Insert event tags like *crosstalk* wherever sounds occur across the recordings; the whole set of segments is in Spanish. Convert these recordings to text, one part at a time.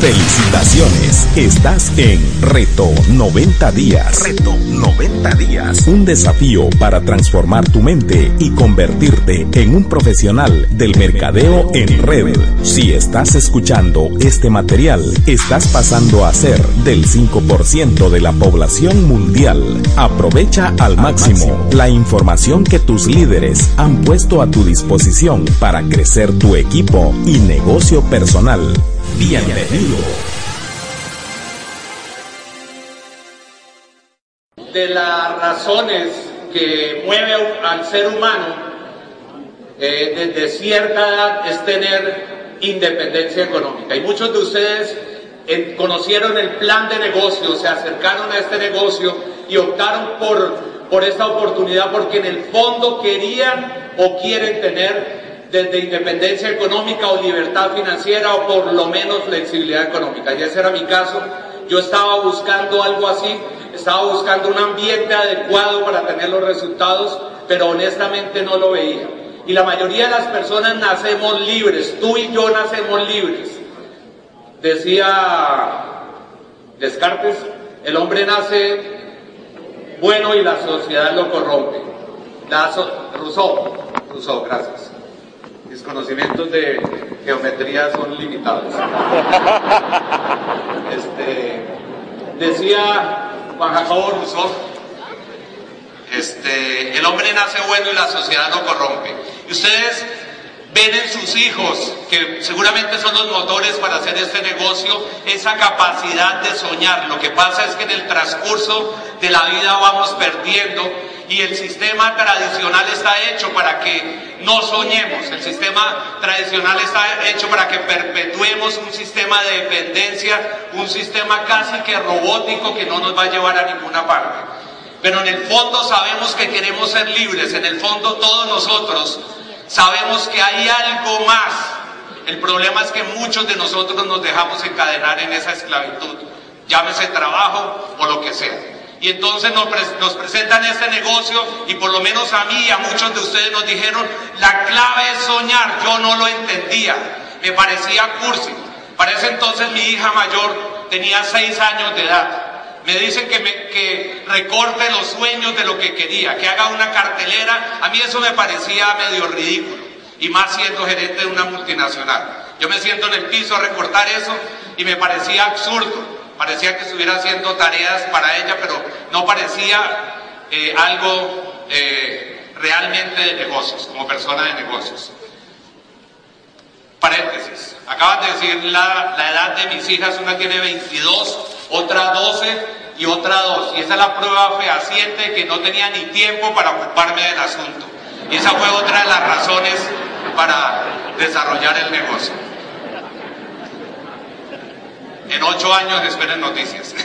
Felicitaciones, estás en Reto 90 días. Reto 90 días. Un desafío para transformar tu mente y convertirte en un profesional del mercadeo en red. Si estás escuchando este material, estás pasando a ser del 5% de la población mundial. Aprovecha al máximo la información que tus líderes han puesto a tu disposición para crecer tu equipo y negocio personal. Bienvenido. De las razones que mueve al ser humano eh, desde cierta edad es tener independencia económica. Y muchos de ustedes conocieron el plan de negocio, se acercaron a este negocio y optaron por, por esta oportunidad porque en el fondo querían o quieren tener desde independencia económica o libertad financiera o por lo menos flexibilidad económica. Y ese era mi caso. Yo estaba buscando algo así, estaba buscando un ambiente adecuado para tener los resultados, pero honestamente no lo veía. Y la mayoría de las personas nacemos libres, tú y yo nacemos libres. Decía Descartes, el hombre nace bueno y la sociedad lo corrompe. La Rousseau, Rousseau, gracias conocimientos de geometría son limitados. *laughs* Este, decía Juan Jacobo Rousseau, este, el hombre nace bueno y la sociedad lo corrompe. Y ustedes ven en sus hijos, que seguramente son los motores para hacer este negocio, esa capacidad de soñar. Lo que pasa es que en el transcurso de la vida vamos perdiendo y el sistema tradicional está hecho para que no soñemos, el sistema tradicional está hecho para que perpetuemos un sistema de dependencia, un sistema casi que robótico que no nos va a llevar a ninguna parte. Pero en el fondo sabemos que queremos ser libres, en el fondo todos nosotros sabemos que hay algo más. El problema es que muchos de nosotros nos dejamos encadenar en esa esclavitud, llámese trabajo o lo que sea. Y entonces nos, presentan este negocio y por lo menos a mí y a muchos de ustedes nos dijeron, la clave es soñar. Yo no lo entendía, me parecía cursi. Para ese entonces mi hija mayor tenía seis años de edad. Me dicen que, me, recorte los sueños de lo que quería, que haga una cartelera. A mí eso me parecía medio ridículo, y más siendo gerente de una multinacional. Yo me siento en el piso a recortar eso y me parecía absurdo. Parecía que estuviera haciendo tareas para ella, pero no parecía eh, algo eh, realmente de negocios, como persona de negocios. Paréntesis, acaban de decir la, la edad de mis hijas, una tiene 22, otra 12 y otra 2. Y esa es la prueba fehaciente que no tenía ni tiempo para ocuparme del asunto. Y esa fue otra de las razones para desarrollar el negocio. En ocho años esperen noticias. *laughs* y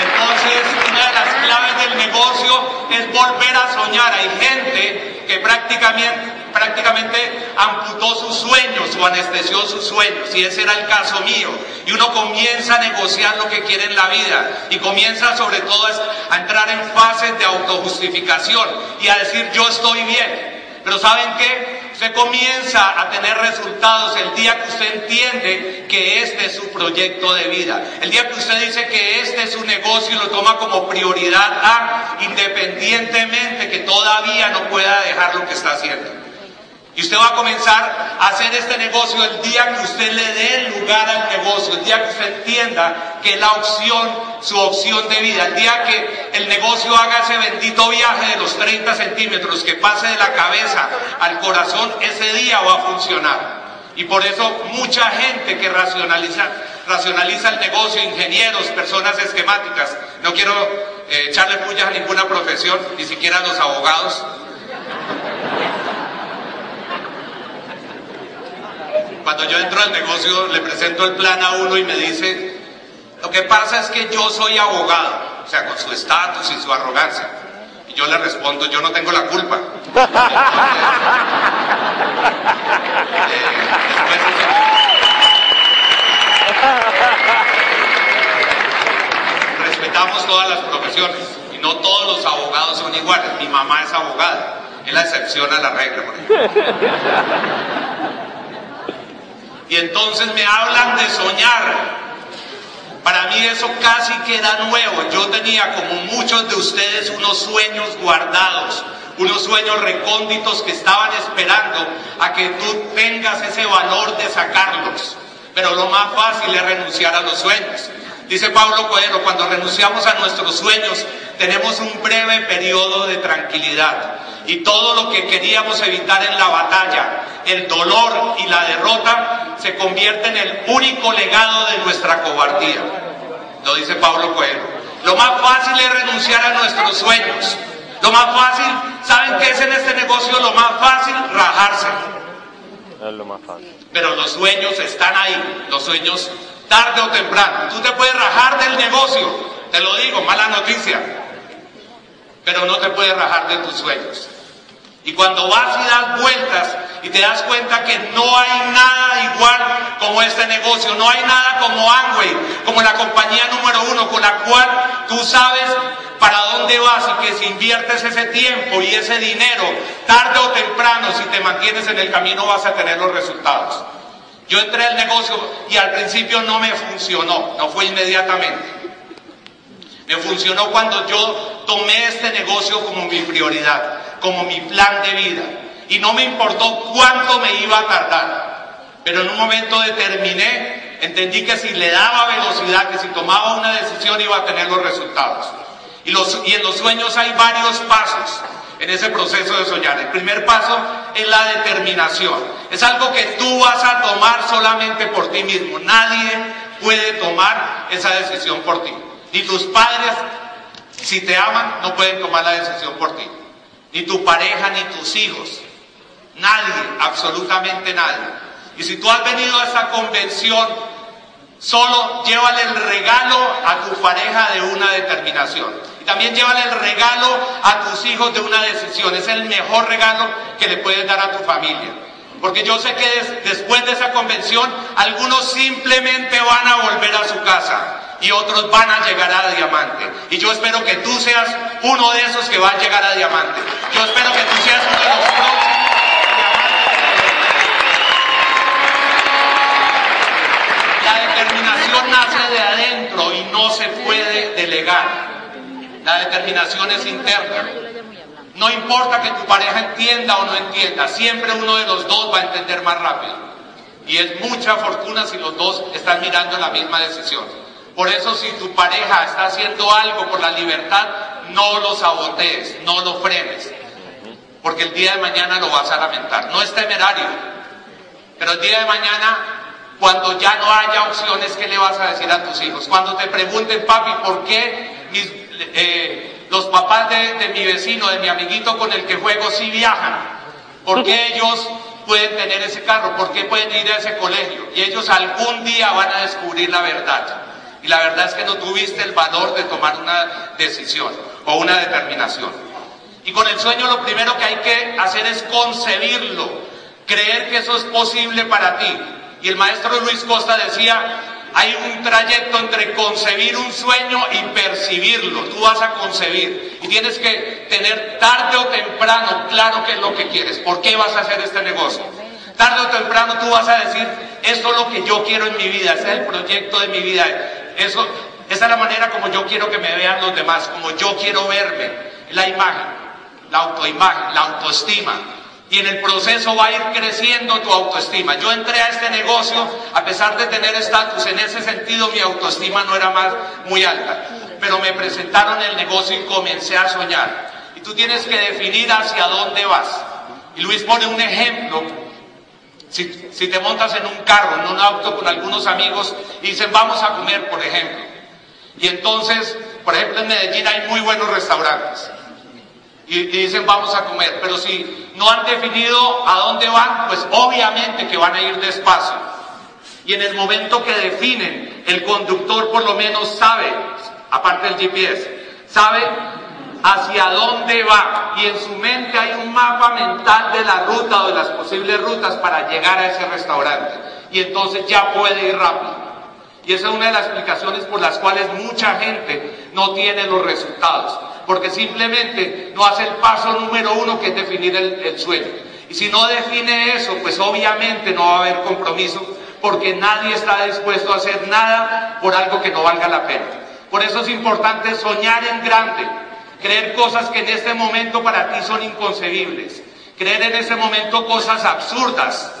entonces una de las claves del negocio es volver a soñar. Hay gente que prácticamente, prácticamente amputó sus sueños o anestesió sus sueños, y ese era el caso mío. Y uno comienza a negociar lo que quiere en la vida y comienza sobre todo a entrar en fases de autojustificación y a decir yo estoy bien. Pero ¿saben qué? Usted comienza a tener resultados el día que usted entiende que este es su proyecto de vida. El día que usted dice que este es su negocio y lo toma como prioridad A, independientemente que todavía no pueda dejar lo que está haciendo. Y usted va a comenzar a hacer este negocio el día que usted le dé lugar al negocio, el día que usted entienda que es la opción, su opción de vida, el día que el negocio haga ese bendito viaje de los 30 centímetros, que pase de la cabeza al corazón, ese día va a funcionar. Y por eso mucha gente que racionaliza, racionaliza el negocio, ingenieros, personas esquemáticas, no quiero eh, echarle pullas a ninguna profesión, ni siquiera a los abogados, Cuando yo entro al negocio le presento el plan a uno y me dice, lo que pasa es que yo soy abogado, o sea, con su estatus y su arrogancia. Y yo le respondo, yo no tengo la culpa. *laughs* Respetamos todas las profesiones y no todos los abogados son iguales. Mi mamá es abogada, es la excepción a la regla, por ejemplo. *laughs* Y entonces me hablan de soñar. Para mí eso casi queda nuevo. Yo tenía como muchos de ustedes unos sueños guardados, unos sueños recónditos que estaban esperando a que tú tengas ese valor de sacarlos. Pero lo más fácil es renunciar a los sueños. Dice Pablo Coelho, cuando renunciamos a nuestros sueños tenemos un breve periodo de tranquilidad y todo lo que queríamos evitar en la batalla, el dolor y la derrota, se convierte en el único legado de nuestra cobardía. Lo dice Pablo Coelho. Lo más fácil es renunciar a nuestros sueños. Lo más fácil, ¿saben qué es en este negocio? Lo más fácil, rajarse. Es lo más fácil. Pero los sueños están ahí, los sueños tarde o temprano. Tú te puedes rajar del negocio, te lo digo, mala noticia, pero no te puedes rajar de tus sueños. Y cuando vas y das vueltas y te das cuenta que no hay nada igual como este negocio, no hay nada como Amway, como la compañía número uno con la cual tú sabes para dónde vas y que si inviertes ese tiempo y ese dinero, tarde o temprano, si te mantienes en el camino vas a tener los resultados. Yo entré al negocio y al principio no me funcionó, no fue inmediatamente. Me funcionó cuando yo tomé este negocio como mi prioridad, como mi plan de vida. Y no me importó cuánto me iba a tardar. Pero en un momento determiné, entendí que si le daba velocidad, que si tomaba una decisión iba a tener los resultados. Y, en los sueños hay varios pasos en ese proceso de soñar. El primer paso es la determinación. Es algo que tú vas a tomar solamente por ti mismo. Nadie puede tomar esa decisión por ti. Ni tus padres, si te aman, no pueden tomar la decisión por ti. Ni tu pareja, ni tus hijos. Nadie, absolutamente nadie. Y si tú has venido a esa convención, solo llévale el regalo a tu pareja de una determinación. Y también llévale el regalo a tus hijos de una decisión. Es el mejor regalo que le puedes dar a tu familia. Porque yo sé que después de esa convención, algunos simplemente van a volver a su casa y otros van a llegar a diamante. Y yo espero que tú seas uno de esos que va a llegar a diamante. Yo espero que tú seas uno de los próximos. La determinación nace de adentro y no se puede delegar. La determinación es interna. No importa que tu pareja entienda o no entienda, siempre uno de los dos va a entender más rápido. Y es mucha fortuna si los dos están mirando la misma decisión. Por eso si tu pareja está haciendo algo por la libertad, no lo sabotees, no lo frenes. Porque el día de mañana lo vas a lamentar. No es temerario. Pero el día de mañana, cuando ya no haya opciones, ¿qué le vas a decir a tus hijos? Cuando te pregunten, papi, ¿por qué eh, los papás de, de mi vecino, de mi amiguito con el que juego, sí viajan? ¿Por qué *laughs* ellos pueden tener ese carro? ¿Por qué pueden ir a ese colegio? Y ellos algún día van a descubrir la verdad. Y la verdad es que no tuviste el valor de tomar una decisión o una determinación. Y con el sueño lo primero que hay que hacer es concebirlo, creer que eso es posible para ti. Y el maestro Luis Costa decía, hay un trayecto entre concebir un sueño y percibirlo. Tú vas a concebir y tienes que tener tarde o temprano claro qué es lo que quieres, por qué vas a hacer este negocio. Tarde o temprano tú vas a decir, esto es lo que yo quiero en mi vida, ese es el proyecto de mi vida. Esa es la manera como yo quiero que me vean los demás, como yo quiero verme, la imagen, la autoimagen, la autoestima. Y en el proceso va a ir creciendo tu autoestima. Yo entré a este negocio, a pesar de tener estatus, en ese sentido mi autoestima no era más muy alta. Pero me presentaron el negocio y comencé a soñar. Y tú tienes que definir hacia dónde vas. Y Luis pone un ejemplo si, te montas en un carro, en un auto con algunos amigos y dicen vamos a comer, por ejemplo. Y entonces, por ejemplo, en Medellín hay muy buenos restaurantes. Y, dicen vamos a comer. Pero si no han definido a dónde van, pues obviamente que van a ir despacio. Y en el momento que definen, el conductor por lo menos sabe, aparte del GPS, sabe hacia dónde va y en su mente hay un mapa mental de la ruta o de las posibles rutas para llegar a ese restaurante. Y entonces ya puede ir rápido. Y esa es una de las explicaciones por las cuales mucha gente no tiene los resultados. Porque simplemente no hace el paso número uno que es definir el, sueño. Y si no define eso, pues obviamente no va a haber compromiso porque nadie está dispuesto a hacer nada por algo que no valga la pena. Por eso es importante soñar en grande, creer cosas que en este momento para ti son inconcebibles, creer en ese momento cosas absurdas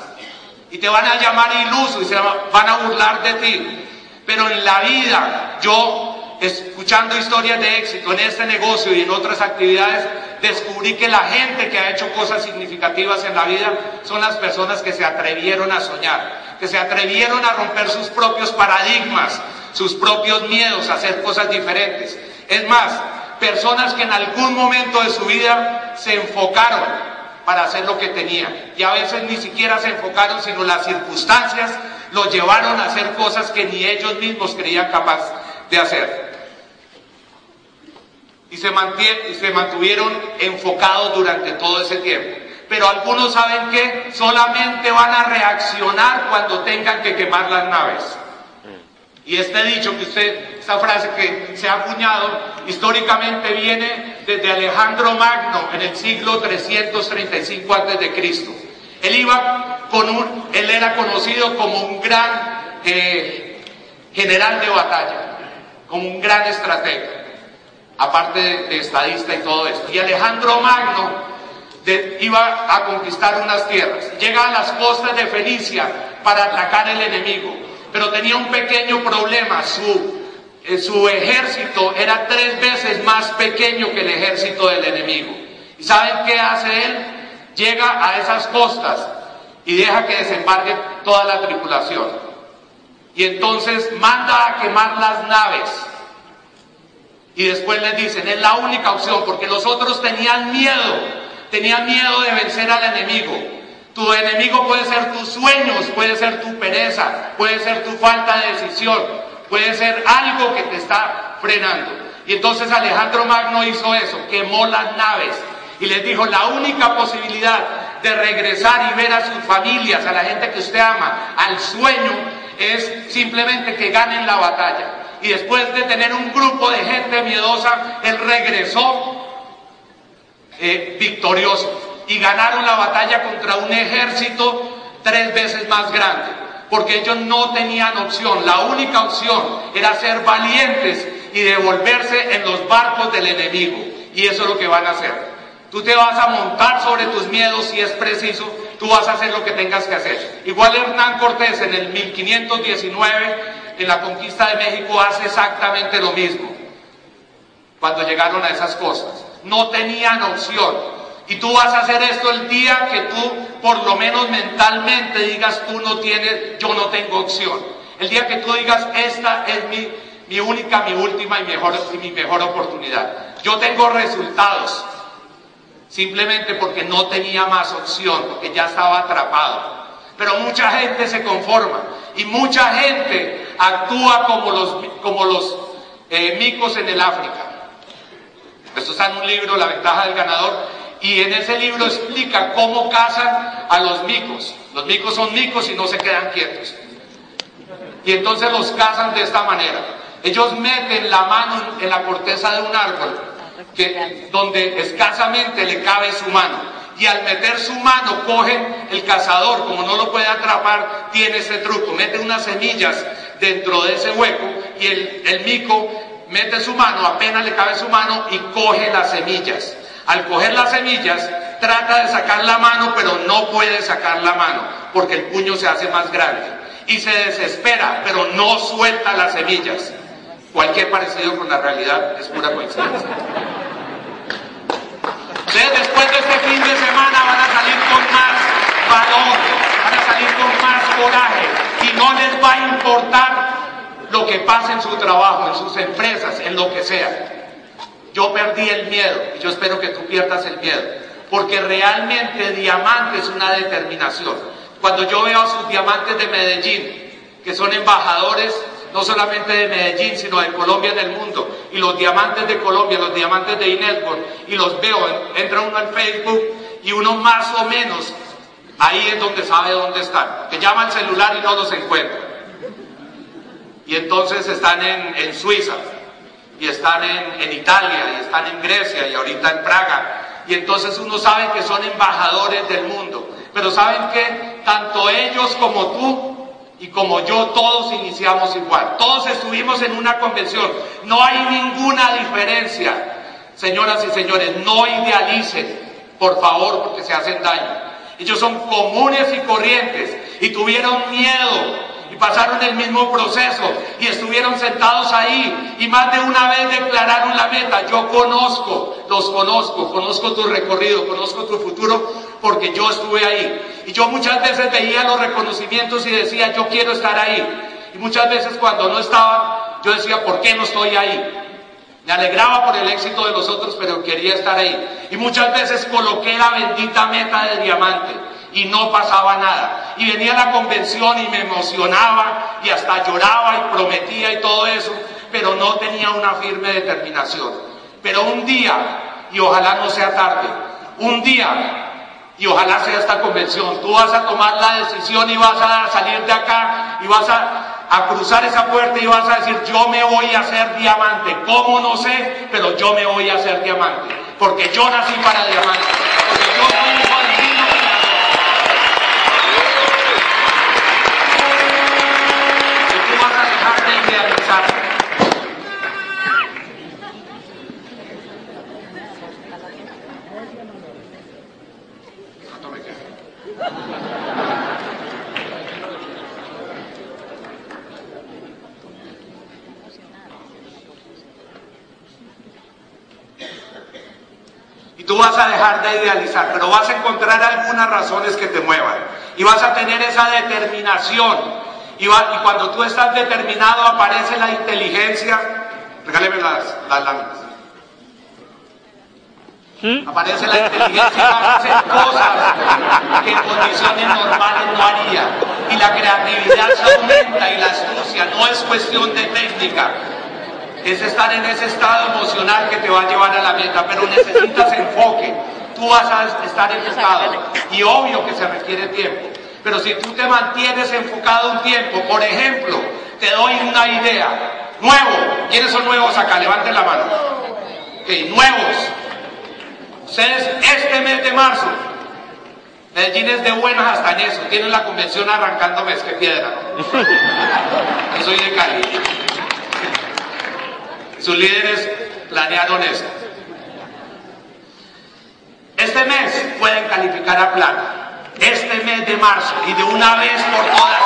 y te van a llamar iluso y se van a burlar de ti. Pero en la vida, yo escuchando historias de éxito en este negocio y en otras actividades, descubrí que la gente que ha hecho cosas significativas en la vida son las personas que se atrevieron a soñar, que se atrevieron a romper sus propios paradigmas, sus propios miedos a hacer cosas diferentes. Es más, personas que en algún momento de su vida se enfocaron para hacer lo que tenían. Y a veces ni siquiera se enfocaron, sino las circunstancias los llevaron a hacer cosas que ni ellos mismos creían capaz de hacer. Y se, y se mantuvieron enfocados durante todo ese tiempo. Pero algunos saben que solamente van a reaccionar cuando tengan que quemar las naves. Y este dicho que usted, esta frase que se ha acuñado, históricamente viene desde Alejandro Magno en el siglo 335 a.C. Él iba con un, él era conocido como un gran eh, general de batalla, como un gran estratega, aparte de, estadista y todo esto. Y Alejandro Magno iba a conquistar unas tierras. Llega a las costas de Fenicia para atacar el enemigo pero tenía un pequeño problema, su, eh, su ejército era tres veces más pequeño que el ejército del enemigo. ¿Y saben qué hace él? Llega a esas costas y deja que desembarque toda la tripulación. Y entonces manda a quemar las naves. Y después les dicen, es la única opción, porque los otros tenían miedo, tenían miedo de vencer al enemigo. Tu enemigo puede ser tus sueños, puede ser tu pereza, puede ser tu falta de decisión, puede ser algo que te está frenando. Y entonces Alejandro Magno hizo eso, quemó las naves y les dijo, la única posibilidad de regresar y ver a sus familias, a la gente que usted ama, al sueño, es simplemente que ganen la batalla. Y después de tener un grupo de gente miedosa, él regresó eh, victorioso y ganaron la batalla contra un ejército tres veces más grande, porque ellos no tenían opción, la única opción era ser valientes y devolverse en los barcos del enemigo, y eso es lo que van a hacer. Tú te vas a montar sobre tus miedos si es preciso, tú vas a hacer lo que tengas que hacer. Igual Hernán Cortés en el 1519, en la conquista de México, hace exactamente lo mismo, cuando llegaron a esas cosas. No tenían opción, y tú vas a hacer esto el día que tú, por lo menos mentalmente, digas, tú no tienes, yo no tengo opción. El día que tú digas, esta es mi, mi única, mi última y, mejor, y mi mejor oportunidad. Yo tengo resultados. Simplemente porque no tenía más opción, porque ya estaba atrapado. Pero mucha gente se conforma y mucha gente actúa como los, como los eh, micos en el África. Esto está en un libro, La ventaja del ganador, y en ese libro explica cómo cazan a los micos. Los micos son micos y no se quedan quietos. Y entonces los cazan de esta manera. Ellos meten la mano en la corteza de un árbol, que, donde escasamente le cabe su mano. Y al meter su mano, cogen el cazador, como no lo puede atrapar, tiene ese truco. Mete unas semillas dentro de ese hueco y el, el mico mete su mano, apenas le cabe su mano y coge las semillas. Al coger las semillas, trata de sacar la mano, pero no puede sacar la mano, porque el puño se hace más grande. Y se desespera, pero no suelta las semillas. Cualquier parecido con la realidad es pura coincidencia. Ustedes después de este fin de semana van a salir con más valor, van a salir con más coraje y no les va a importar lo que pase en su trabajo, en sus empresas, en lo que sea. Yo perdí el miedo y yo espero que tú pierdas el miedo, porque realmente diamante es una determinación. Cuando yo veo a sus diamantes de Medellín, que son embajadores no solamente de Medellín, sino de Colombia en el mundo. Y los diamantes de Colombia, los diamantes de Inelborn, y los veo, entra uno al Facebook y uno más o menos ahí es donde sabe dónde están. Que llama al celular y no los encuentra. Y entonces están en, Suiza, y están en, en Italia, y están en Grecia, y ahorita en Praga. Y entonces uno sabe que son embajadores del mundo. Pero ¿saben qué? Tanto ellos como tú y como yo todos iniciamos igual. Todos estuvimos en una convención. No hay ninguna diferencia. Señoras y señores, no idealicen, por favor, porque se hacen daño. Ellos son comunes y corrientes y tuvieron miedo y pasaron el mismo proceso y estuvieron sentados ahí y más de una vez declararon la meta. Yo conozco, los conozco, conozco tu recorrido, conozco tu futuro porque yo estuve ahí. Y yo muchas veces veía los reconocimientos y decía, yo quiero estar ahí. Y muchas veces cuando no estaba, yo decía, ¿por qué no estoy ahí? Me alegraba por el éxito de los otros, pero quería estar ahí. Y muchas veces coloqué la bendita meta de diamante y no pasaba nada. Y venía a la convención y me emocionaba y hasta lloraba y prometía y todo eso, pero no tenía una firme determinación. Pero un día, y ojalá no sea tarde, un día, y ojalá sea esta convención, tú vas a tomar la decisión y vas a salir de acá y vas a, cruzar esa puerta y vas a decir, yo me voy a hacer diamante. ¿Cómo? No sé, pero yo me voy a hacer diamante. Porque yo nací para diamante. Porque yo soy Y tú vas a dejar de idealizar, pero vas a encontrar algunas razones que te muevan. Y vas a tener esa determinación y, cuando tú estás determinado aparece la inteligencia. Regáleme las, láminas. ¿Mm? Aparece la inteligencia y vas a hacer cosas que en condiciones normales no haría. Y la creatividad se aumenta y la astucia no es cuestión de técnica. Es estar en ese estado emocional que te va a llevar a la meta, pero necesitas enfoque. Tú vas a estar enfocado. Y obvio que se requiere tiempo. Pero si tú te mantienes enfocado un tiempo, por ejemplo, te doy una idea. Nuevo, ¿quiénes son nuevos acá? Levanten la mano. Ok, nuevos. Ustedes este mes de marzo, Medellín es de buenas hasta en eso. Tienen la convención arrancando mes, que piedra. *laughs* Yo soy de Cali. Sus líderes planearon eso. Este mes pueden calificar a plata este mes de marzo y de una vez por todas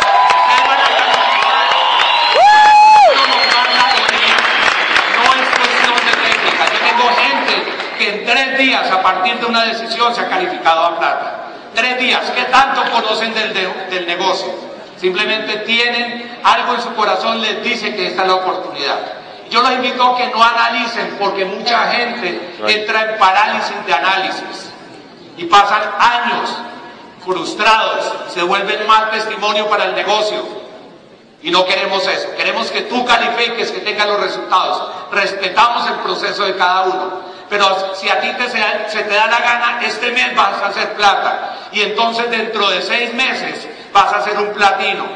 No es cuestión de técnica. Yo tengo gente que en tres días, a partir de una decisión, se ha calificado a plata. Tres días. ¿Qué tanto conocen del, del negocio? Simplemente tienen algo en su corazón, les dice que esta es la oportunidad. Yo los invito a que no analicen porque mucha gente entra en parálisis de análisis y pasan años frustrados, se vuelven mal testimonio para el negocio. Y no queremos eso. Queremos que tú califiques, que tengas los resultados. Respetamos el proceso de cada uno. Pero si a ti te, se te da la gana, este mes vas a hacer plata. Y entonces dentro de seis meses vas a hacer un platino.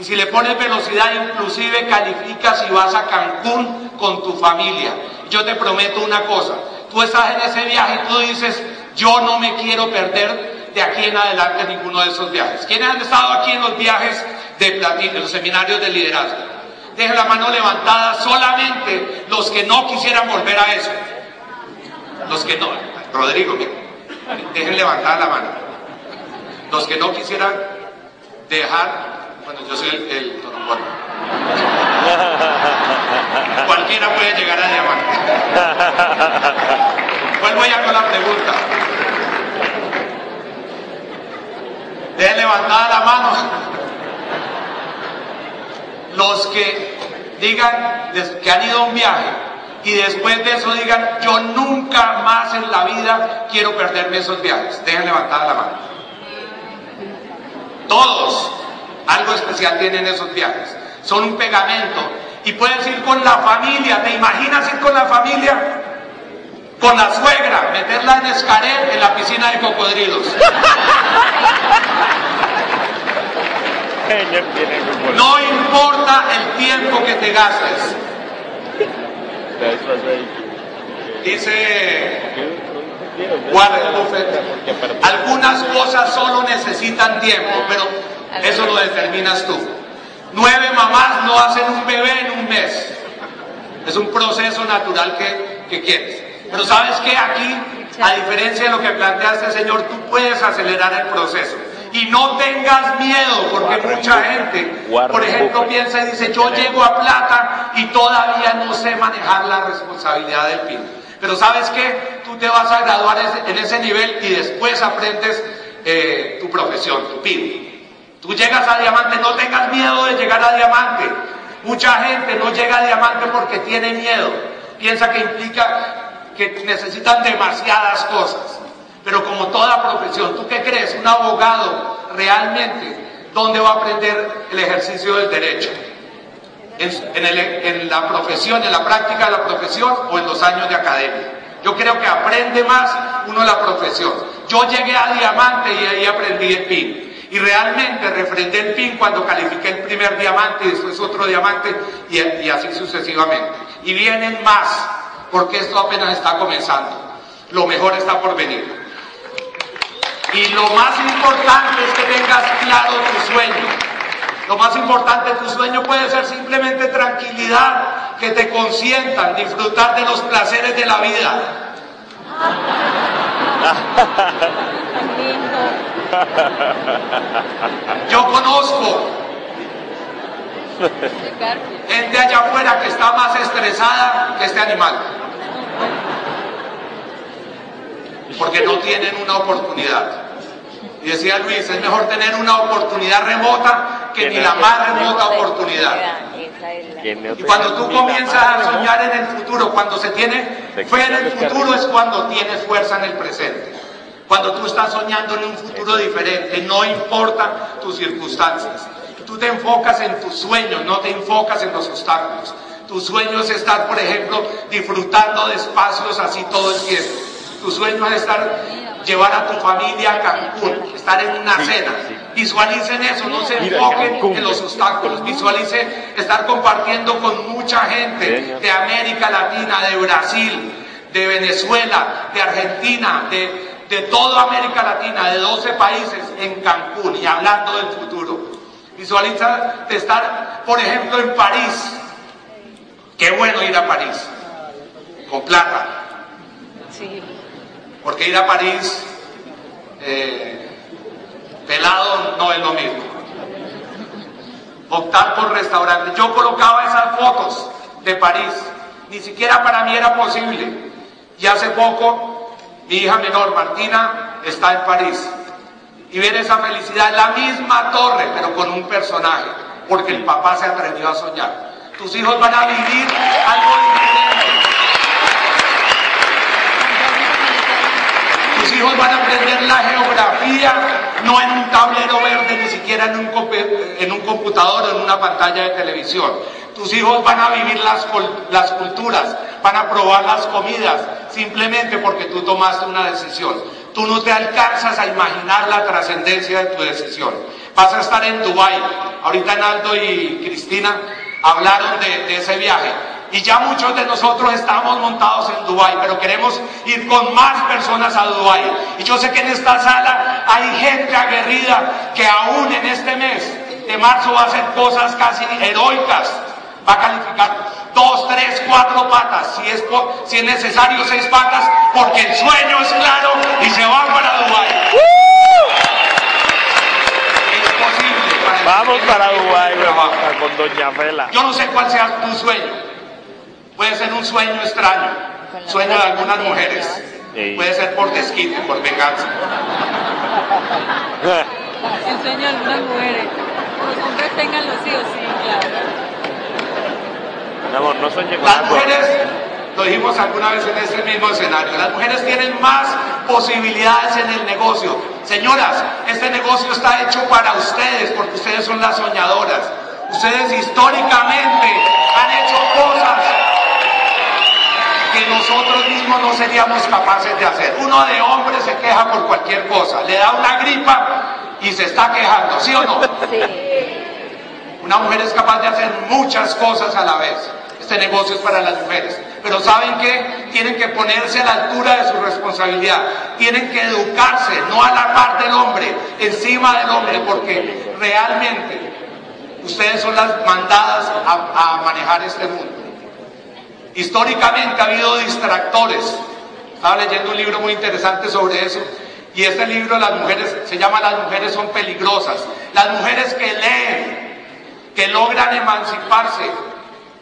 Y si le pones velocidad, inclusive calificas y vas a Cancún con tu familia. Yo te prometo una cosa. Tú estás en ese viaje y tú dices, yo no me quiero perder de aquí en adelante ninguno de esos viajes. ¿Quiénes han estado aquí en los viajes de platino, en los seminarios de liderazgo? Dejen la mano levantada solamente los que no quisieran volver a eso. Los que no. Rodrigo, dejen levantar la mano. Los que no quisieran dejar. Bueno, yo soy el, el Cualquiera puede llegar a diamante. Vuelvo ya con la pregunta. Dejen levantada la mano. Los que digan que han ido a un viaje y después de eso digan, yo nunca más en la vida quiero perderme esos viajes. Dejen levantada la mano. Todos. Algo especial tienen esos viajes. Son un pegamento. Y puedes ir con la familia. ¿Te imaginas ir con la familia? Con la suegra, meterla en escaret en la piscina de cocodrilos. *laughs* No importa el tiempo que te gastes. Dice Warren Buffett, algunas cosas solo necesitan tiempo, pero eso lo determinas tú. Nueve mamás no hacen un bebé en un mes. Es un proceso natural que, que quieres. Pero sabes que aquí, a diferencia de lo que planteaste, Señor, tú puedes acelerar el proceso. Y no tengas miedo, porque mucha gente, por ejemplo, piensa y dice, yo llego a plata y todavía no sé manejar la responsabilidad del PIN. Pero sabes que tú te vas a graduar en ese nivel y después aprendes eh, tu profesión, tu PIN. Tú llegas a diamante, no tengas miedo de llegar a diamante. Mucha gente no llega a diamante porque tiene miedo. Piensa que implica que necesitan demasiadas cosas. Pero como toda profesión, ¿tú qué crees? Un abogado realmente, ¿dónde va a aprender el ejercicio del derecho? ¿En, la profesión, en la práctica de la profesión o en los años de academia? Yo creo que aprende más uno la profesión. Yo llegué a diamante y ahí aprendí el PIN. Y realmente refrendé el PIN cuando califiqué el primer diamante y después otro diamante y así sucesivamente. Y vienen más, porque esto apenas está comenzando. Lo mejor está por venir. Y lo más importante es que tengas claro tu sueño. Lo más importante de tu sueño puede ser simplemente tranquilidad, que te consientan, disfrutar de los placeres de la vida. *laughs* Yo conozco gente allá afuera que está más estresada que este animal. Porque no tienen una oportunidad. Y decía Luis, es mejor tener una oportunidad remota que ni la más remota oportunidad. Y cuando tú comienzas a soñar en el futuro, cuando se tiene fe en el futuro es cuando tienes fuerza en el presente. Cuando tú estás soñando en un futuro diferente, no importa tus circunstancias. Tú te enfocas en tus sueños, no te enfocas en los obstáculos. Tu sueño es estar, por ejemplo, disfrutando de espacios así todo el tiempo. Tu sueño es estar llevar a tu familia a Cancún, estar en una cena. Visualicen eso, no se enfoquen en los obstáculos. Visualicen estar compartiendo con mucha gente de América Latina, de Brasil, de Venezuela, de Argentina, de, de toda América Latina, de 12 países en Cancún y hablando del futuro. Visualiza de estar, por ejemplo, en París. Qué bueno ir a París, con plata. Sí. Porque ir a París eh, pelado no es lo mismo. Optar por restaurantes. Yo colocaba esas fotos de París. Ni siquiera para mí era posible. Y hace poco mi hija menor, Martina, está en París. Y ver esa felicidad, la misma torre, pero con un personaje, porque el papá se atrevió a soñar. Tus hijos van a vivir algo diferente. Tus hijos van a aprender la geografía no en un tablero verde, ni siquiera en un, en un computador o en una pantalla de televisión. Tus hijos van a vivir las, las culturas, van a probar las comidas, simplemente porque tú tomaste una decisión. Tú no te alcanzas a imaginar la trascendencia de tu decisión. Vas a estar en Dubái. Ahorita Naldo y Cristina hablaron de ese viaje y ya muchos de nosotros estamos montados en Dubái, pero queremos ir con más personas a Dubái. Y yo sé que en esta sala hay gente aguerrida que aún en este mes de marzo va a hacer cosas casi heroicas. Va a calificar dos, tres, cuatro patas, si es, si es necesario seis patas, porque el sueño es claro y se va para Dubái. Vamos para Dubái, con Doña Fela. Yo no sé cuál sea tu sueño. Puede ser un sueño extraño, sueño de algunas mujeres. Puede ser por desquite, por venganza. *laughs* El sueño de algunas mujeres. Los hombres tengan los hijos, sí, claro. amor, no sueñe con Las mujeres Lo dijimos alguna vez en este mismo escenario. Las mujeres tienen más posibilidades en el negocio. Señoras, este negocio está hecho para ustedes porque ustedes son las soñadoras. Ustedes históricamente han hecho cosas que nosotros mismos no seríamos capaces de hacer. Uno de hombres se queja por cualquier cosa, le da una gripa y se está quejando, ¿sí o no? Sí. Una mujer es capaz de hacer muchas cosas a la vez. Este negocio es para las mujeres. Pero ¿saben qué? Tienen que ponerse a la altura de su responsabilidad. Tienen que educarse, no a la par del hombre, encima del hombre, porque realmente ustedes son las mandadas a, a manejar este mundo. Históricamente ha habido distractores. Estaba leyendo un libro muy interesante sobre eso. Y este libro, las mujeres, se llama Las mujeres son peligrosas. Las mujeres que leen, que logran emanciparse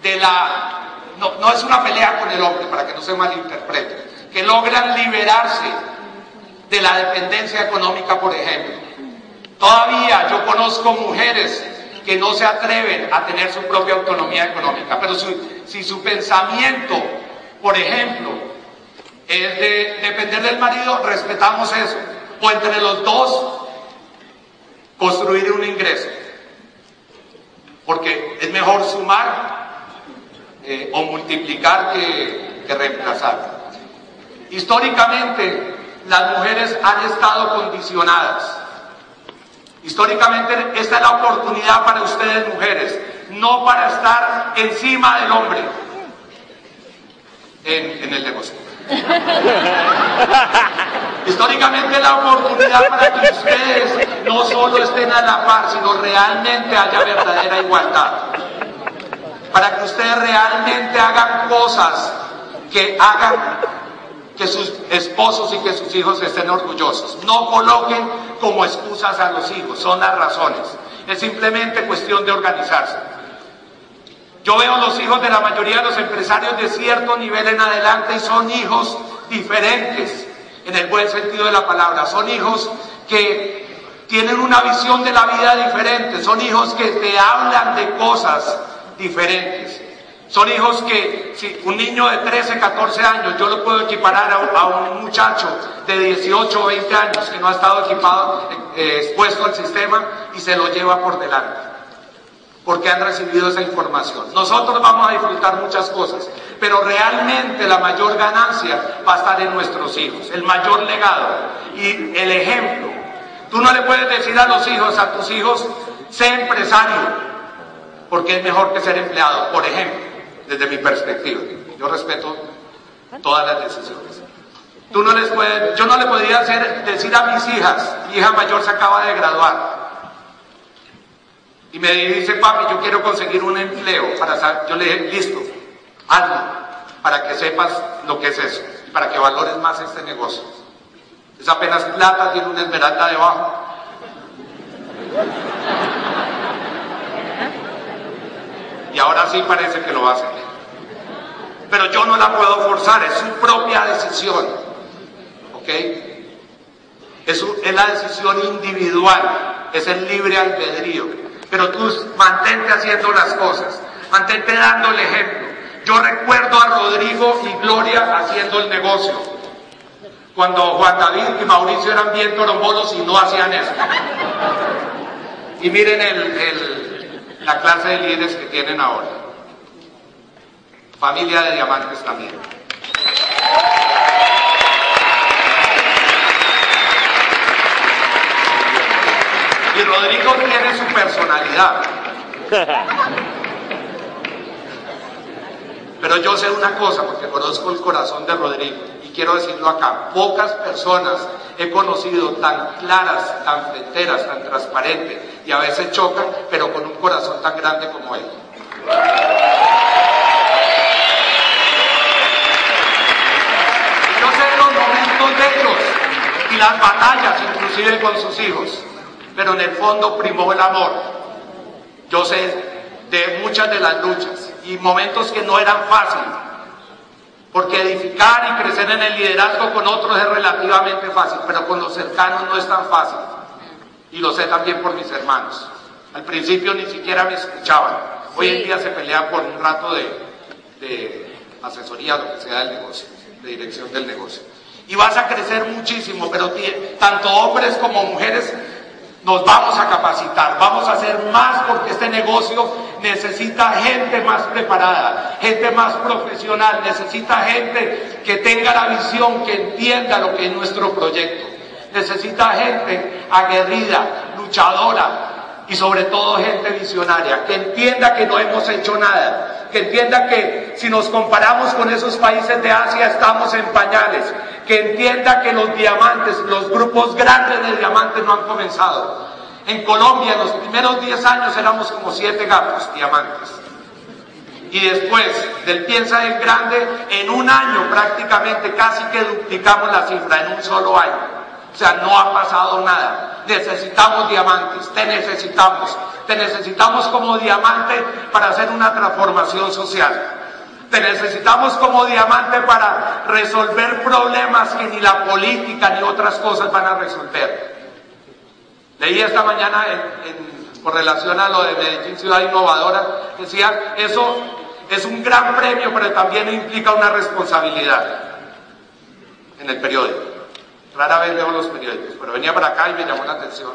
de la... No, no es una pelea con el hombre, para que no se malinterprete. Que logran liberarse de la dependencia económica, por ejemplo. Todavía yo conozco mujeres que no se atreven a tener su propia autonomía económica. Pero si su pensamiento, por ejemplo, es de depender del marido, respetamos eso. O entre los dos, construir un ingreso. Porque es mejor sumar eh, o multiplicar que, que reemplazar. Históricamente, las mujeres han estado condicionadas Históricamente esta es la oportunidad para ustedes mujeres, no para estar encima del hombre en, el negocio. *laughs* Históricamente la oportunidad para que ustedes no solo estén a la par, sino realmente haya verdadera igualdad. Para que ustedes realmente hagan cosas que hagan que sus esposos y que sus hijos estén orgullosos. No coloquen como excusas a los hijos, son las razones. Es simplemente cuestión de organizarse. Yo veo los hijos de la mayoría de los empresarios de cierto nivel en adelante y son hijos diferentes, en el buen sentido de la palabra. Son hijos que tienen una visión de la vida diferente, son hijos que te hablan de cosas diferentes. Son hijos que, un niño de 13, 14 años, yo lo puedo equiparar a, un muchacho de 18 o 20 años que no ha estado equipado, eh, expuesto al sistema y se lo lleva por delante. Porque han recibido esa información. Nosotros vamos a disfrutar muchas cosas, pero realmente la mayor ganancia va a estar en nuestros hijos, el mayor legado y el ejemplo. Tú no le puedes decir a los hijos, a tus hijos, sé empresario, porque es mejor que ser empleado, por ejemplo desde mi perspectiva. Yo respeto todas las decisiones. Yo no le podría decir a mis hijas, mi hija mayor se acaba de graduar, y me dice, papi, yo quiero conseguir un empleo para yo le dije, listo, hazlo, para que sepas lo que es eso, para que valores más este negocio. Es apenas plata, tiene una esmeralda debajo. Y ahora sí parece que lo va a hacer. Pero yo no la puedo forzar, es su propia decisión. ¿Ok? Es, es la decisión individual, es el libre albedrío. Pero tú mantente haciendo las cosas, mantente dando el ejemplo. Yo recuerdo a Rodrigo y Gloria haciendo el negocio. Cuando Juan David y Mauricio eran bien torombolos y no hacían eso. Y miren el la clase de líderes que tienen ahora. Familia de diamantes también. Y Rodrigo tiene su personalidad. *laughs* Pero yo sé una cosa, porque conozco el corazón de Rodrigo, quiero decirlo acá, pocas personas he conocido tan claras, tan fronteras, tan transparentes, y a veces chocan, pero con un corazón tan grande como él. Yo sé los momentos de ellos y las batallas, inclusive con sus hijos, pero en el fondo primó el amor. Yo sé de muchas de las luchas y momentos que no eran fáciles. Porque edificar y crecer en el liderazgo con otros es relativamente fácil, pero con los cercanos no es tan fácil. Y lo sé también por mis hermanos. Al principio ni siquiera me escuchaban. Hoy en día se pelean por un rato de, asesoría, lo que sea del negocio, de dirección del negocio. Y vas a crecer muchísimo, pero tanto hombres como mujeres nos vamos a capacitar, vamos a hacer más porque este negocio necesita gente más preparada, gente más profesional, necesita gente que tenga la visión, que entienda lo que es nuestro proyecto. Necesita gente aguerrida, luchadora, y sobre todo gente visionaria, que entienda que no hemos hecho nada, que entienda que si nos comparamos con esos países de Asia estamos en pañales, que entienda que los diamantes, los grupos grandes de diamantes no han comenzado. En Colombia en los primeros 10 años éramos como 7 gatos diamantes. Y después del piensa en grande, en un año prácticamente casi que duplicamos la cifra en un solo año. O sea, no ha pasado nada. Necesitamos diamantes, te necesitamos. Te necesitamos como diamante para hacer una transformación social. Te necesitamos como diamante para resolver problemas que ni la política ni otras cosas van a resolver. Leí esta mañana en, con relación a lo de Medellín Ciudad Innovadora, decía, eso es un gran premio, pero también implica una responsabilidad en el periódico. Rara vez veo los periódicos, pero venía para acá y me llamó la atención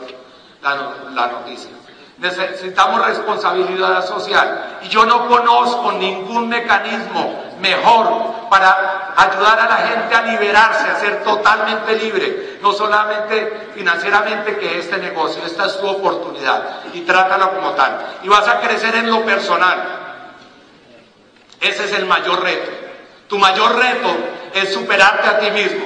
la, noticia. Necesitamos responsabilidad social y yo no conozco ningún mecanismo mejor para ayudar a la gente a liberarse, a ser totalmente libre, no solamente financieramente que este negocio, esta es tu oportunidad y trátala como tal. Y vas a crecer en lo personal. Ese es el mayor reto. Tu mayor reto es superarte a ti mismo.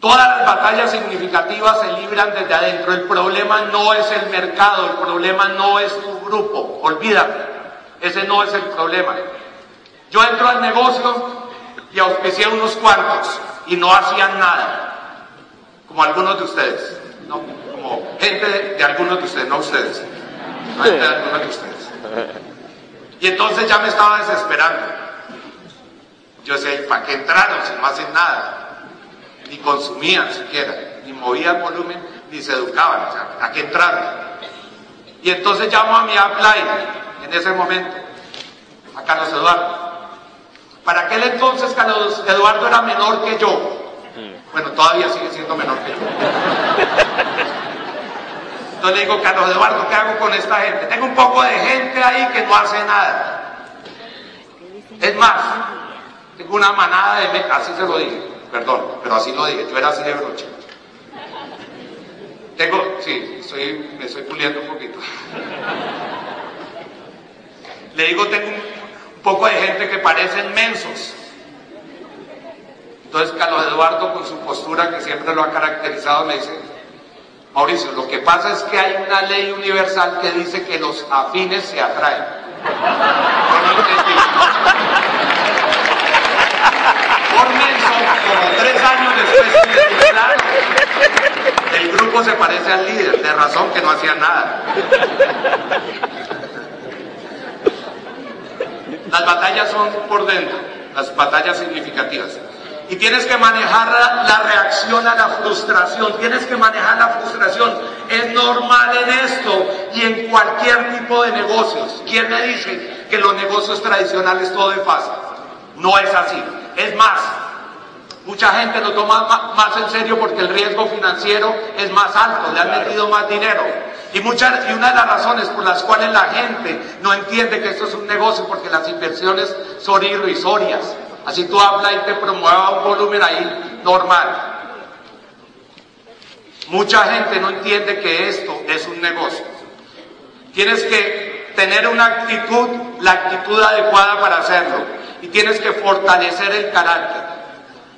Todas las batallas significativas se libran desde adentro. El problema no es el mercado, el problema no es tu grupo. Olvídate. Ese no es el problema. Yo entro al negocio y auspicié unos cuantos y no hacían nada. Como algunos de ustedes. ¿no? Como gente de, algunos de ustedes, no ustedes. de algunos de ustedes. Y entonces ya me estaba desesperando. Yo decía, ¿para qué entraron si no hacen nada? Ni consumían siquiera, ni movían volumen, ni se educaban, o sea, ¿a qué entrar? Y entonces llamo a mi upline en ese momento, a Carlos Eduardo. Para aquel entonces Carlos Eduardo era menor que yo. Bueno, todavía sigue siendo menor que yo. Entonces le digo, Carlos Eduardo, ¿qué hago con esta gente? Tengo un poco de gente ahí que no hace nada. Es más, tengo una manada de... Así se lo dije perdón, pero así lo dije, yo era así de broche. Tengo, sí, estoy, me estoy puliendo un poquito. Le digo, tengo un, poco de gente que parecen mensos. Entonces Carlos Eduardo, con su postura que siempre lo ha caracterizado, me dice, Mauricio, lo que pasa es que hay una ley universal que dice que los afines se atraen. Yo no entendí como tres años después de el grupo se parece al líder, de razón que no hacía nada. Las batallas son por dentro, las batallas significativas. Y tienes que manejar la, reacción a la frustración, tienes que manejar la frustración. Es normal en esto y en cualquier tipo de negocios. ¿Quién me dice que los negocios tradicionales todo es fácil? No es así. Es más, mucha gente lo toma más en serio porque el riesgo financiero es más alto, le han metido más dinero. Y, muchas, y una de las razones por las cuales la gente no entiende que esto es un negocio, porque las inversiones son irrisorias. Así tú hablas y te promueva un volumen ahí normal. Mucha gente no entiende que esto es un negocio. Tienes que tener una actitud, la actitud adecuada para hacerlo y tienes que fortalecer el carácter.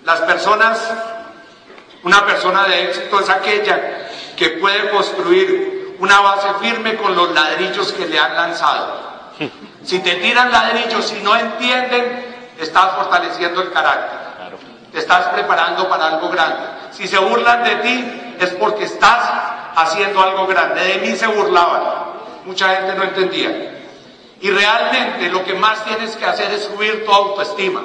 Las personas, una persona de éxito es aquella que puede construir una base firme con los ladrillos que le han lanzado. *laughs* Si te tiran ladrillos y no entienden, estás fortaleciendo el carácter. Te estás preparando para algo grande. Si se burlan de ti, es porque estás haciendo algo grande. De mí se burlaban. Mucha gente no entendía. Y realmente lo que más tienes que hacer es subir tu autoestima.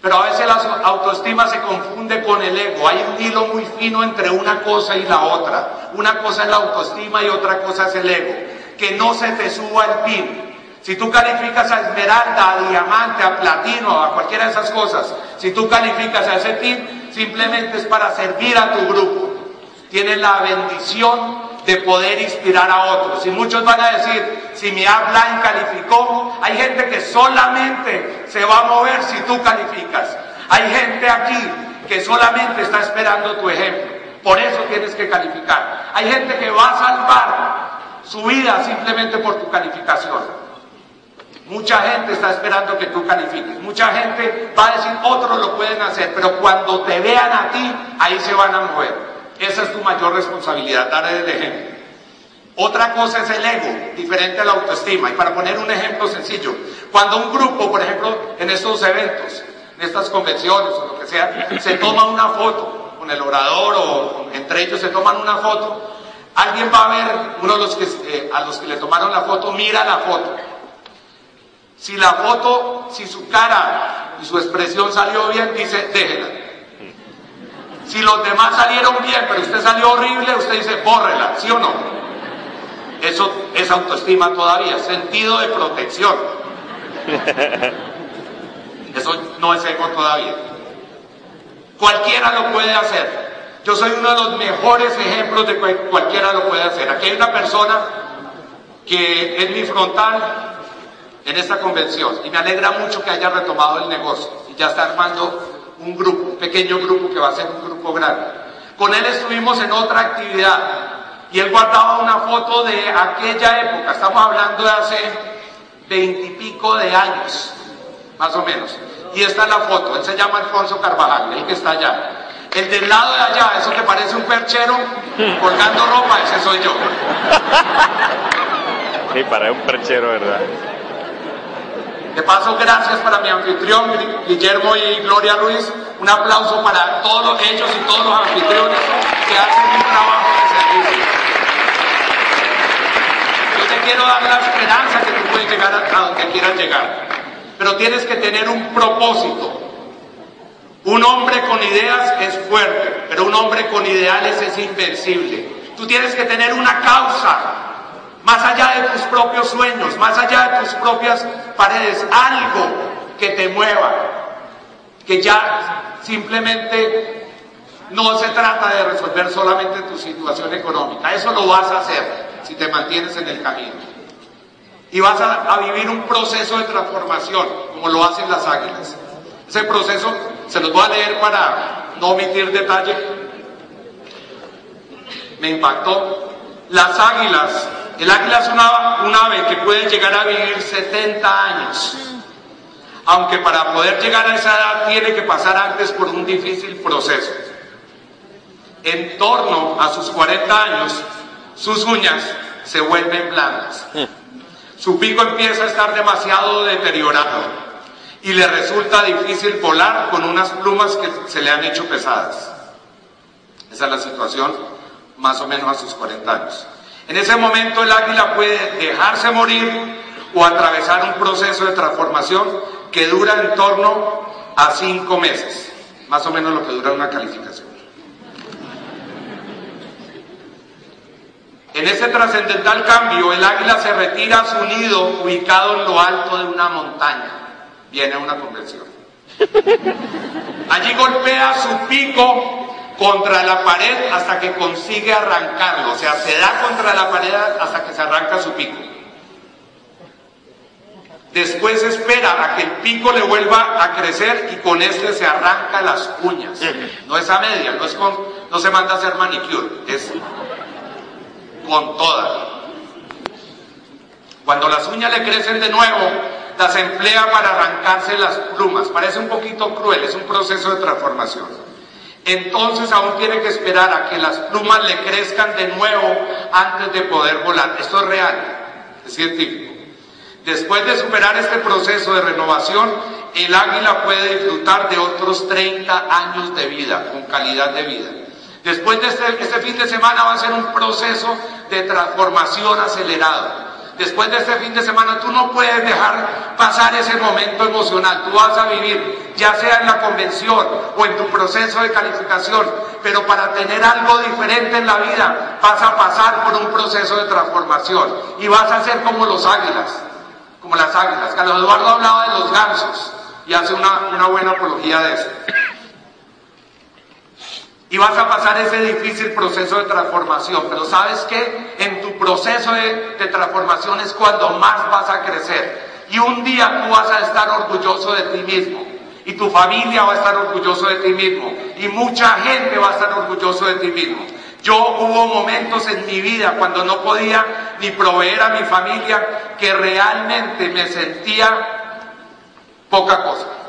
Pero a veces la autoestima se confunde con el ego. Hay un hilo muy fino entre una cosa y la otra. Una cosa es la autoestima y otra cosa es el ego. Que no se te suba el pin. Si tú calificas a esmeralda, a diamante, a platino, a cualquiera de esas cosas, si tú calificas a ese team, simplemente es para servir a tu grupo. Tienes la bendición de poder inspirar a otros. Y muchos van a decir, si mi habla calificó, hay gente que solamente se va a mover si tú calificas. Hay gente aquí que solamente está esperando tu ejemplo. Por eso tienes que calificar. Hay gente que va a salvar su vida simplemente por tu calificación. Mucha gente está esperando que tú califiques. Mucha gente va a decir, otros lo pueden hacer, pero cuando te vean a ti, ahí se van a mover. Esa es tu mayor responsabilidad, dar el ejemplo. Otra cosa es el ego, diferente a la autoestima. Y para poner un ejemplo sencillo, cuando un grupo, por ejemplo, en estos eventos, en estas convenciones o lo que sea, se toma una foto con el orador o entre ellos se toman una foto, alguien va a ver, uno de los que, eh, a los que le tomaron la foto, mira la foto. Si la foto, si su cara y su expresión salió bien, dice, déjela. Si los demás salieron bien, pero usted salió horrible, usted dice, bórrela, ¿sí o no? Eso es autoestima todavía, sentido de protección. *laughs* Eso no es ego todavía. Cualquiera lo puede hacer. Yo soy uno de los mejores ejemplos de que cualquiera lo puede hacer. Aquí hay una persona que es mi frontal en esta convención y me alegra mucho que haya retomado el negocio y ya está armando un grupo, un pequeño grupo que va a ser un grupo grande. Con él estuvimos en otra actividad y él guardaba una foto de aquella época, estamos hablando de hace veintipico de años, más o menos. Y esta es la foto, él se llama Alfonso Carvajal, el que está allá. El del lado de allá, eso que parece un perchero colgando ropa, ese soy yo. *laughs* Sí, para un perchero, ¿verdad? De paso, gracias para mi anfitrión, Guillermo y Gloria Ruiz. Un aplauso para todos ellos y todos los anfitriones que hacen un trabajo de servicio. Yo te quiero dar la esperanza que tú puedes llegar a donde quieras llegar. Pero tienes que tener un propósito. Un hombre con ideas es fuerte, pero un hombre con ideales es invencible. Tú tienes que tener una causa, más allá de tus propios sueños, más allá de tus propias paredes, algo que te mueva, que ya simplemente no se trata de resolver solamente tu situación económica, eso lo vas a hacer si te mantienes en el camino. Y vas a, vivir un proceso de transformación, como lo hacen las águilas. Ese proceso se los voy a leer para no omitir detalle. Me impactó. Las águilas el águila es una, un ave que puede llegar a vivir 70 años, aunque para poder llegar a esa edad tiene que pasar antes por un difícil proceso. En torno a sus 40 años, sus uñas se vuelven blandas. Su pico empieza a estar demasiado deteriorado y le resulta difícil volar con unas plumas que se le han hecho pesadas. Esa es la situación más o menos a sus 40 años. En ese momento el águila puede dejarse morir o atravesar un proceso de transformación que dura en torno a cinco meses, más o menos lo que dura una calificación. En ese trascendental cambio, el águila se retira a su nido ubicado en lo alto de una montaña. Viene una convención. Allí golpea su pico contra la pared hasta que consigue arrancarlo, o sea, se da contra la pared hasta que se arranca su pico. Después espera a que el pico le vuelva a crecer y con este se arranca las uñas. No es a media, no, es con, no se manda a hacer manicure, es con toda. Cuando las uñas le crecen de nuevo, las emplea para arrancarse las plumas. Parece un poquito cruel, es un proceso de transformación entonces aún tiene que esperar a que las plumas le crezcan de nuevo antes de poder volar. Esto es real, es científico. Después de superar este proceso de renovación, el águila puede disfrutar de otros 30 años de vida, con calidad de vida. Después de este, este fin de semana va a ser un proceso de transformación acelerado. Después de este fin de semana tú no puedes dejar pasar ese momento emocional. Tú vas a vivir, ya sea en la convención o en tu proceso de calificación, pero para tener algo diferente en la vida vas a pasar por un proceso de transformación y vas a ser como los águilas. como las águilas. Carlos Eduardo hablaba de los gansos y hace una, una buena apología de eso. Y vas a pasar ese difícil proceso de transformación, pero ¿sabes qué? En tu proceso de, de transformación es cuando más vas a crecer. Y un día tú vas a estar orgulloso de ti mismo. Y tu familia va a estar orgulloso de ti mismo. Y mucha gente va a estar orgulloso de ti mismo. Yo hubo momentos en mi vida cuando no podía ni proveer a mi familia que realmente me sentía poca cosa.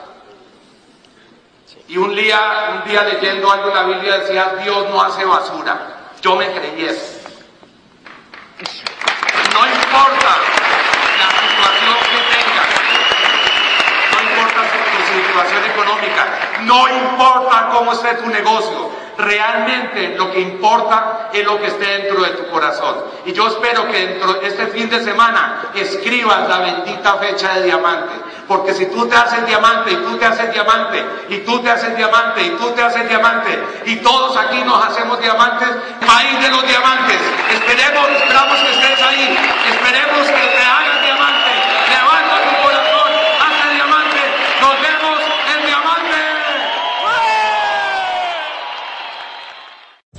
Y un día, un día leyendo algo en la Biblia decía, Dios no hace basura. Yo me creí eso. No importa la situación que tengas, no importa tu situación económica, no importa cómo esté tu negocio, realmente lo que importa es lo que esté dentro de tu corazón. Y yo espero que dentro de este fin de semana escribas la bendita fecha de diamante. Porque si tú te haces diamante y tú te haces diamante y tú te haces diamante y tú te haces diamante y todos aquí nos hacemos diamantes, país de los diamantes. Esperemos, esperamos que estés ahí. Esperemos que te hagas diamante. Levanta tu corazón, hazte diamante. Nos vemos en diamante.